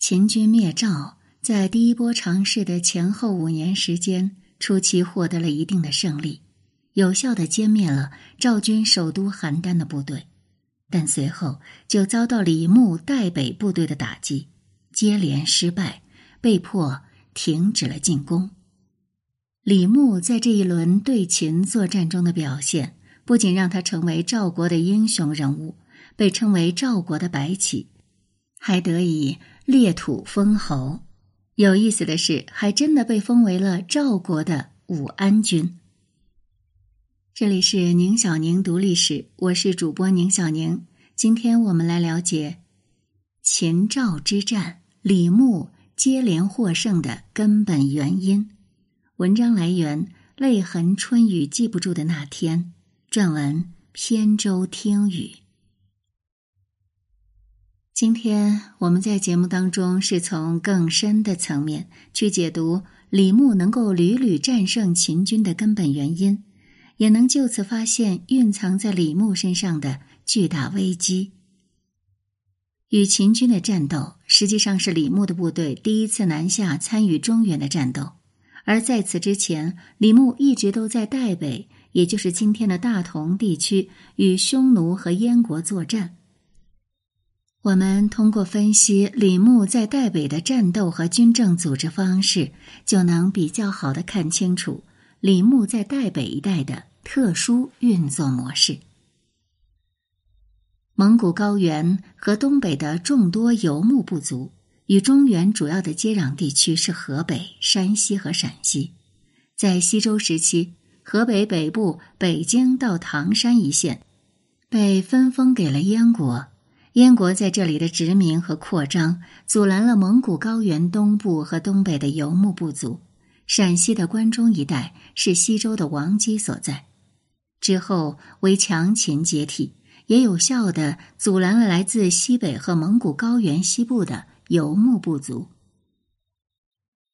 秦军灭赵，在第一波尝试的前后五年时间，初期获得了一定的胜利，有效的歼灭了赵军首都邯郸的部队，但随后就遭到李牧代北部队的打击，接连失败，被迫停止了进攻。李牧在这一轮对秦作战中的表现，不仅让他成为赵国的英雄人物，被称为赵国的白起，还得以。列土封侯，有意思的是，还真的被封为了赵国的武安君。这里是宁小宁读历史，我是主播宁小宁。今天我们来了解秦赵之战，李牧接连获胜的根本原因。文章来源：泪痕春雨记不住的那天。撰文：扁舟听雨。今天我们在节目当中是从更深的层面去解读李牧能够屡屡战胜秦军的根本原因，也能就此发现蕴藏在李牧身上的巨大危机。与秦军的战斗实际上是李牧的部队第一次南下参与中原的战斗，而在此之前，李牧一直都在代北，也就是今天的大同地区，与匈奴和燕国作战。我们通过分析李牧在代北的战斗和军政组织方式，就能比较好的看清楚李牧在代北一带的特殊运作模式。蒙古高原和东北的众多游牧部族，与中原主要的接壤地区是河北、山西和陕西。在西周时期，河北北部北京到唐山一线，被分封给了燕国。燕国在这里的殖民和扩张，阻拦了蒙古高原东部和东北的游牧部族。陕西的关中一带是西周的王基所在。之后为强秦接替，也有效的阻拦了来自西北和蒙古高原西部的游牧部族。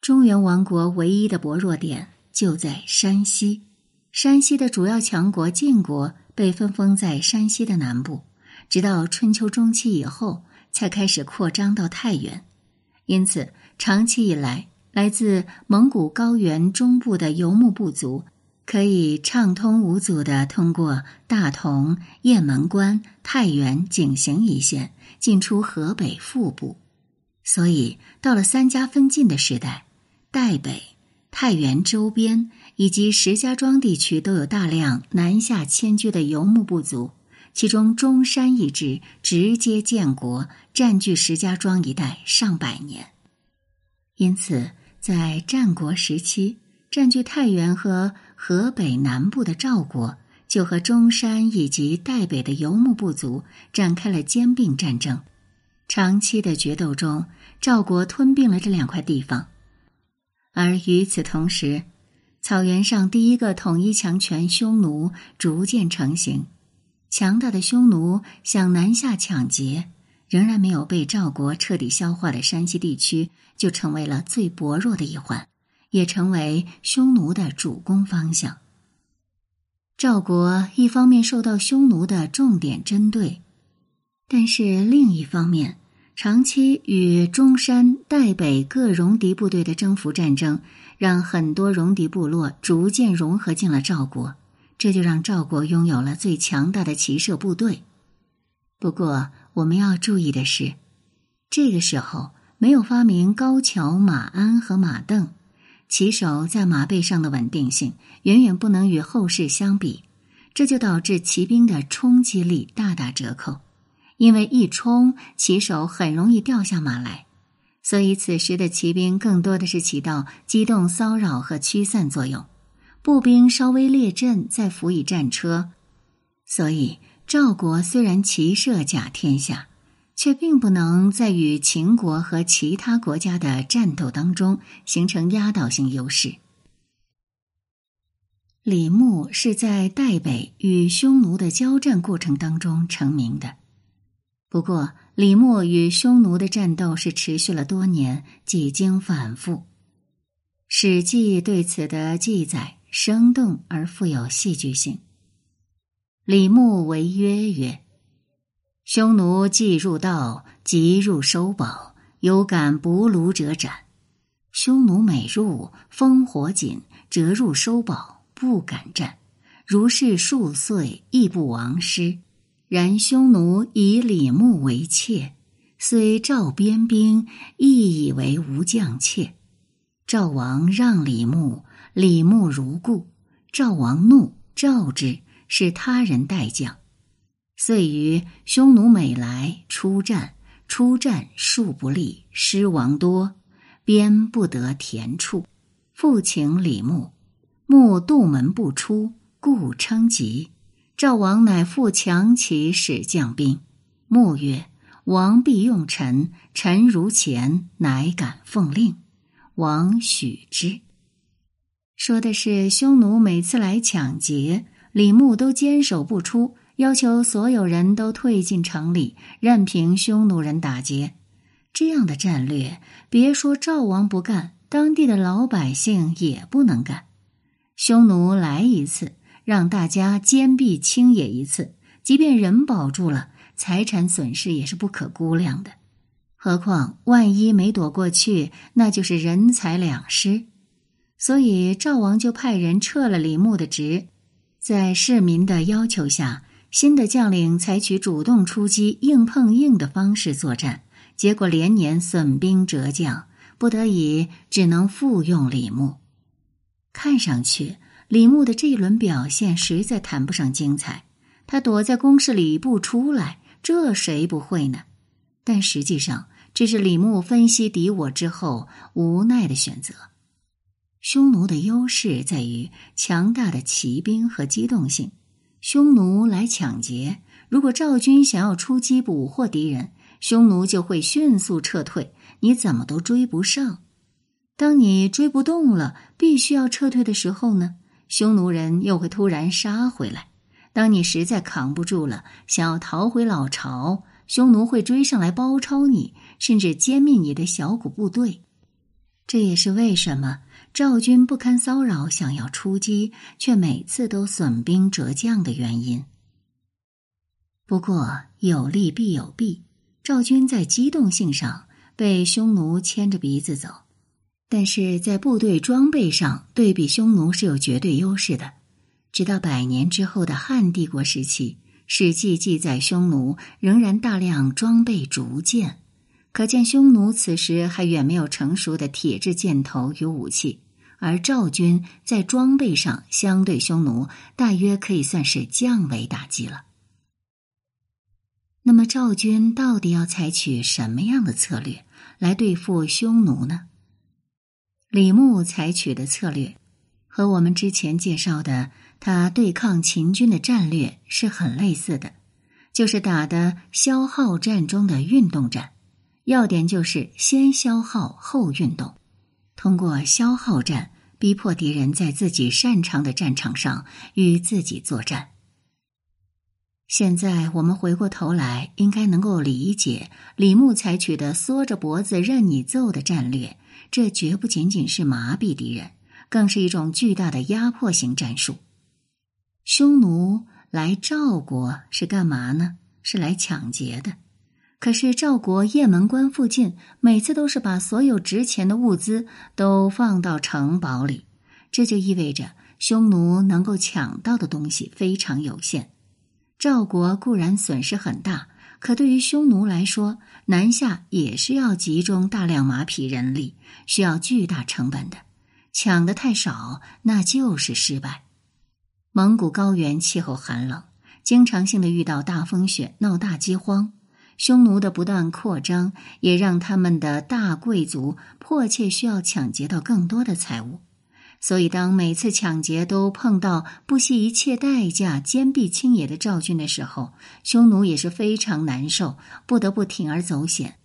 中原王国唯一的薄弱点就在山西，山西的主要强国晋国被分封在山西的南部。直到春秋中期以后，才开始扩张到太原。因此，长期以来，来自蒙古高原中部的游牧部族可以畅通无阻的通过大同、雁门关、太原、井陉一线进出河北腹部。所以，到了三家分晋的时代，代北、太原周边以及石家庄地区都有大量南下迁居的游牧部族。其中，中山一支直接建国，占据石家庄一带上百年。因此，在战国时期，占据太原和河北南部的赵国，就和中山以及代北的游牧部族展开了兼并战争。长期的决斗中，赵国吞并了这两块地方。而与此同时，草原上第一个统一强权匈奴逐渐成型。强大的匈奴想南下抢劫，仍然没有被赵国彻底消化的山西地区，就成为了最薄弱的一环，也成为匈奴的主攻方向。赵国一方面受到匈奴的重点针对，但是另一方面，长期与中山、代北各戎狄部队的征服战争，让很多戎狄部落逐渐融合进了赵国。这就让赵国拥有了最强大的骑射部队。不过，我们要注意的是，这个时候没有发明高桥、马鞍和马镫，骑手在马背上的稳定性远远不能与后世相比。这就导致骑兵的冲击力大打折扣，因为一冲，骑手很容易掉下马来。所以，此时的骑兵更多的是起到机动骚扰和驱散作用。步兵稍微列阵，再辅以战车，所以赵国虽然骑射甲天下，却并不能在与秦国和其他国家的战斗当中形成压倒性优势。李牧是在代北与匈奴的交战过程当中成名的，不过李牧与匈奴的战斗是持续了多年，几经反复，《史记》对此的记载。生动而富有戏剧性。李牧为曰：“曰，匈奴既入道，即入收宝，有敢捕虏者斩。匈奴每入，烽火紧，折入收宝，不敢战。如是数岁，亦不亡师。然匈奴以李牧为妾，虽赵边兵，亦以为无将妾。赵王让李牧，李牧如故。赵王怒，召之，使他人代将。遂于匈奴每来出战，出战数不利，失亡多，边不得田处。复请李牧，牧杜门不出，故称疾。赵王乃复强其使将兵。牧曰：“王必用臣，臣如前，乃敢奉令。”王许之。说的是匈奴每次来抢劫，李牧都坚守不出，要求所有人都退进城里，任凭匈奴人打劫。这样的战略，别说赵王不干，当地的老百姓也不能干。匈奴来一次，让大家坚壁清野一次，即便人保住了，财产损失也是不可估量的。何况万一没躲过去，那就是人财两失。所以赵王就派人撤了李牧的职，在市民的要求下，新的将领采取主动出击、硬碰硬的方式作战，结果连年损兵折将，不得已只能复用李牧。看上去，李牧的这一轮表现实在谈不上精彩，他躲在宫室里不出来，这谁不会呢？但实际上，这是李牧分析敌我之后无奈的选择。匈奴的优势在于强大的骑兵和机动性。匈奴来抢劫，如果赵军想要出击捕获敌人，匈奴就会迅速撤退，你怎么都追不上。当你追不动了，必须要撤退的时候呢，匈奴人又会突然杀回来。当你实在扛不住了，想要逃回老巢，匈奴会追上来包抄你，甚至歼灭你的小股部队。这也是为什么。赵军不堪骚扰，想要出击，却每次都损兵折将的原因。不过有利必有弊，赵军在机动性上被匈奴牵着鼻子走，但是在部队装备上对比匈奴是有绝对优势的。直到百年之后的汉帝国时期，《史记》记载匈奴仍然大量装备竹剑，可见匈奴此时还远没有成熟的铁制箭头与武器。而赵军在装备上相对匈奴，大约可以算是降维打击了。那么赵军到底要采取什么样的策略来对付匈奴呢？李牧采取的策略和我们之前介绍的他对抗秦军的战略是很类似的，就是打的消耗战中的运动战，要点就是先消耗后运动。通过消耗战逼迫敌人在自己擅长的战场上与自己作战。现在我们回过头来，应该能够理解李牧采取的缩着脖子任你揍的战略。这绝不仅仅是麻痹敌人，更是一种巨大的压迫型战术。匈奴来赵国是干嘛呢？是来抢劫的。可是赵国雁门关附近，每次都是把所有值钱的物资都放到城堡里，这就意味着匈奴能够抢到的东西非常有限。赵国固然损失很大，可对于匈奴来说，南下也是要集中大量马匹人力，需要巨大成本的。抢的太少，那就是失败。蒙古高原气候寒冷，经常性的遇到大风雪，闹大饥荒。匈奴的不断扩张，也让他们的大贵族迫切需要抢劫到更多的财物。所以，当每次抢劫都碰到不惜一切代价坚壁清野的赵军的时候，匈奴也是非常难受，不得不铤而走险。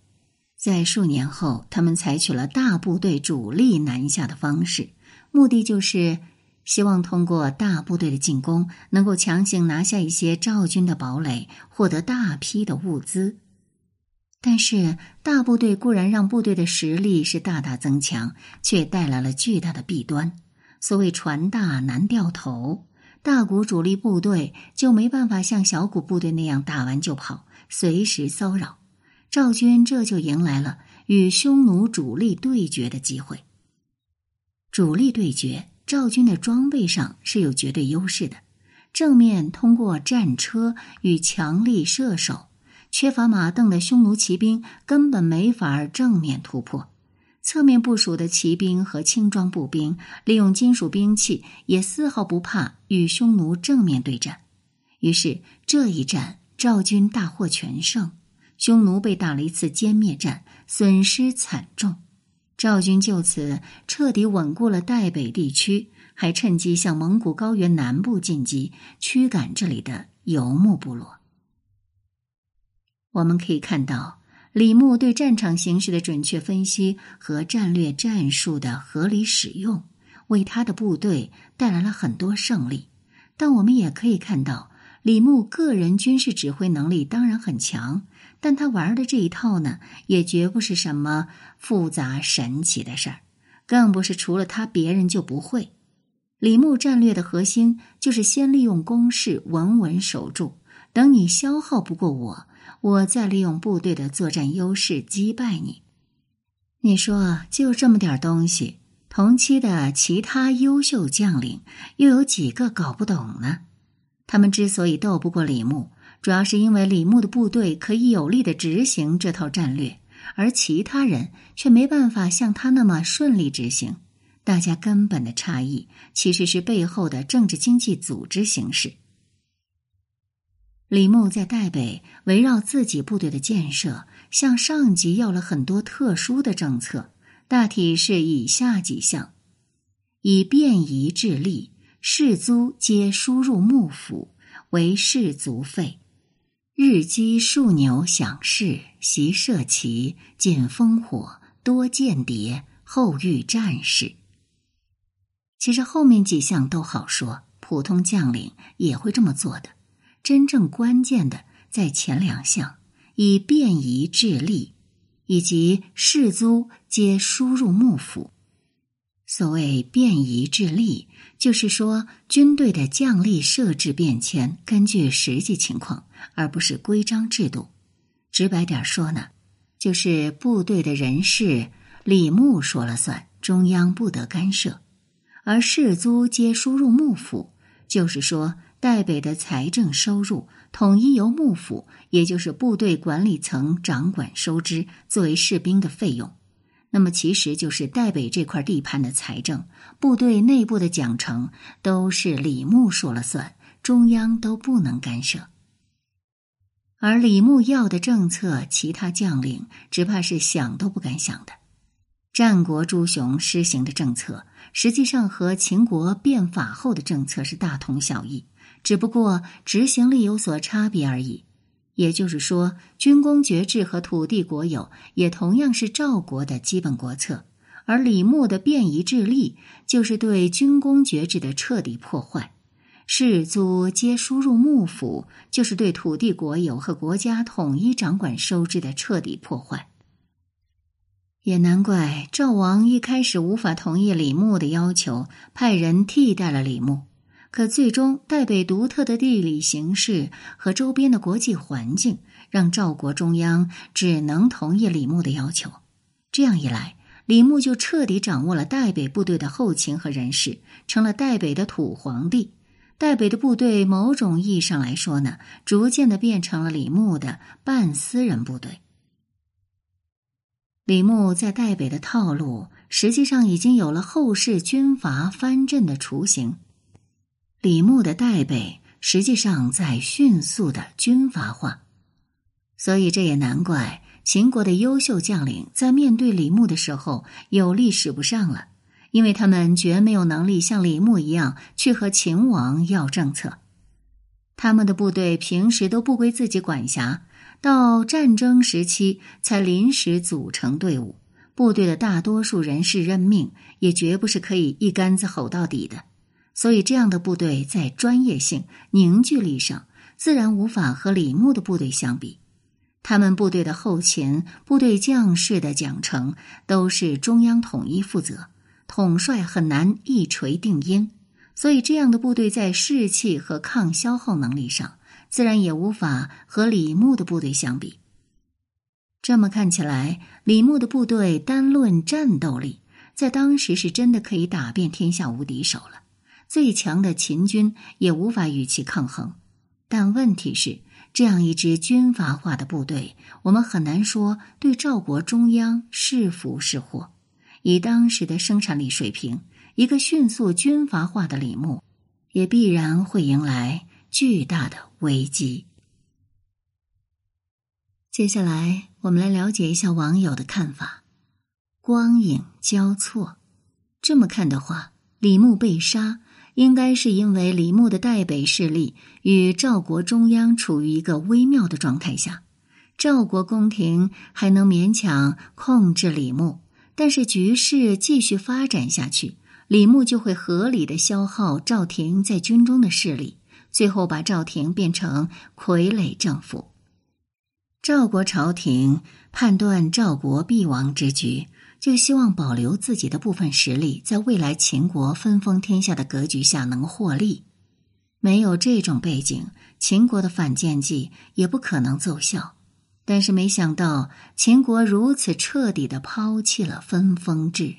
在数年后，他们采取了大部队主力南下的方式，目的就是希望通过大部队的进攻，能够强行拿下一些赵军的堡垒，获得大批的物资。但是大部队固然让部队的实力是大大增强，却带来了巨大的弊端。所谓“船大难掉头”，大股主力部队就没办法像小股部队那样打完就跑，随时骚扰。赵军这就迎来了与匈奴主力对决的机会。主力对决，赵军的装备上是有绝对优势的，正面通过战车与强力射手，缺乏马镫的匈奴骑兵根本没法正面突破。侧面部署的骑兵和轻装步兵，利用金属兵器，也丝毫不怕与匈奴正面对战。于是这一战，赵军大获全胜，匈奴被打了一次歼灭战，损失惨重。赵军就此彻底稳固了代北地区，还趁机向蒙古高原南部进击，驱赶这里的游牧部落。我们可以看到。李牧对战场形势的准确分析和战略战术的合理使用，为他的部队带来了很多胜利。但我们也可以看到，李牧个人军事指挥能力当然很强，但他玩的这一套呢，也绝不是什么复杂神奇的事儿，更不是除了他别人就不会。李牧战略的核心就是先利用攻势稳稳守住，等你消耗不过我。我再利用部队的作战优势击败你。你说就这么点东西，同期的其他优秀将领又有几个搞不懂呢？他们之所以斗不过李牧，主要是因为李牧的部队可以有力的执行这套战略，而其他人却没办法像他那么顺利执行。大家根本的差异其实是背后的政治经济组织形式。李牧在代北围绕自己部队的建设，向上级要了很多特殊的政策，大体是以下几项：以便宜治吏，士卒皆输入幕府，为士卒费；日积数牛享事，习射骑，禁烽火，多间谍，后遇战士。其实后面几项都好说，普通将领也会这么做的。真正关键的在前两项，以便宜治吏，以及士卒皆输入幕府。所谓便宜治吏，就是说军队的将吏设置变迁，根据实际情况，而不是规章制度。直白点说呢，就是部队的人事李牧说了算，中央不得干涉。而士卒皆输入幕府，就是说。代北的财政收入统一由幕府，也就是部队管理层掌管收支，作为士兵的费用。那么，其实就是代北这块地盘的财政、部队内部的奖惩，都是李牧说了算，中央都不能干涉。而李牧要的政策，其他将领只怕是想都不敢想的。战国诸雄施行的政策，实际上和秦国变法后的政策是大同小异。只不过执行力有所差别而已，也就是说，军功爵制和土地国有也同样是赵国的基本国策，而李牧的便夷制吏就是对军功爵制的彻底破坏，士卒皆输入幕府，就是对土地国有和国家统一掌管收支的彻底破坏。也难怪赵王一开始无法同意李牧的要求，派人替代了李牧。可最终，代北独特的地理形势和周边的国际环境，让赵国中央只能同意李牧的要求。这样一来，李牧就彻底掌握了代北部队的后勤和人事，成了代北的土皇帝。代北的部队，某种意义上来说呢，逐渐的变成了李牧的半私人部队。李牧在代北的套路，实际上已经有了后世军阀藩镇的雏形。李牧的代北实际上在迅速的军阀化，所以这也难怪秦国的优秀将领在面对李牧的时候有力使不上了，因为他们绝没有能力像李牧一样去和秦王要政策。他们的部队平时都不归自己管辖，到战争时期才临时组成队伍，部队的大多数人事任命也绝不是可以一竿子吼到底的。所以，这样的部队在专业性、凝聚力上，自然无法和李牧的部队相比。他们部队的后勤、部队将士的奖惩都是中央统一负责，统帅很难一锤定音。所以，这样的部队在士气和抗消耗能力上，自然也无法和李牧的部队相比。这么看起来，李牧的部队单论战斗力，在当时是真的可以打遍天下无敌手了。最强的秦军也无法与其抗衡。但问题是，这样一支军阀化的部队，我们很难说对赵国中央是福是祸。以当时的生产力水平，一个迅速军阀化的李牧，也必然会迎来巨大的危机。接下来，我们来了解一下网友的看法。光影交错，这么看的话，李牧被杀，应该是因为李牧的代北势力与赵国中央处于一个微妙的状态下，赵国宫廷还能勉强控制李牧，但是局势继续发展下去，李牧就会合理的消耗赵廷在军中的势力，最后把赵廷变成傀儡政府。赵国朝廷判断赵国必亡之局，就希望保留自己的部分实力，在未来秦国分封天下的格局下能获利。没有这种背景，秦国的反间计也不可能奏效。但是没想到，秦国如此彻底的抛弃了分封制。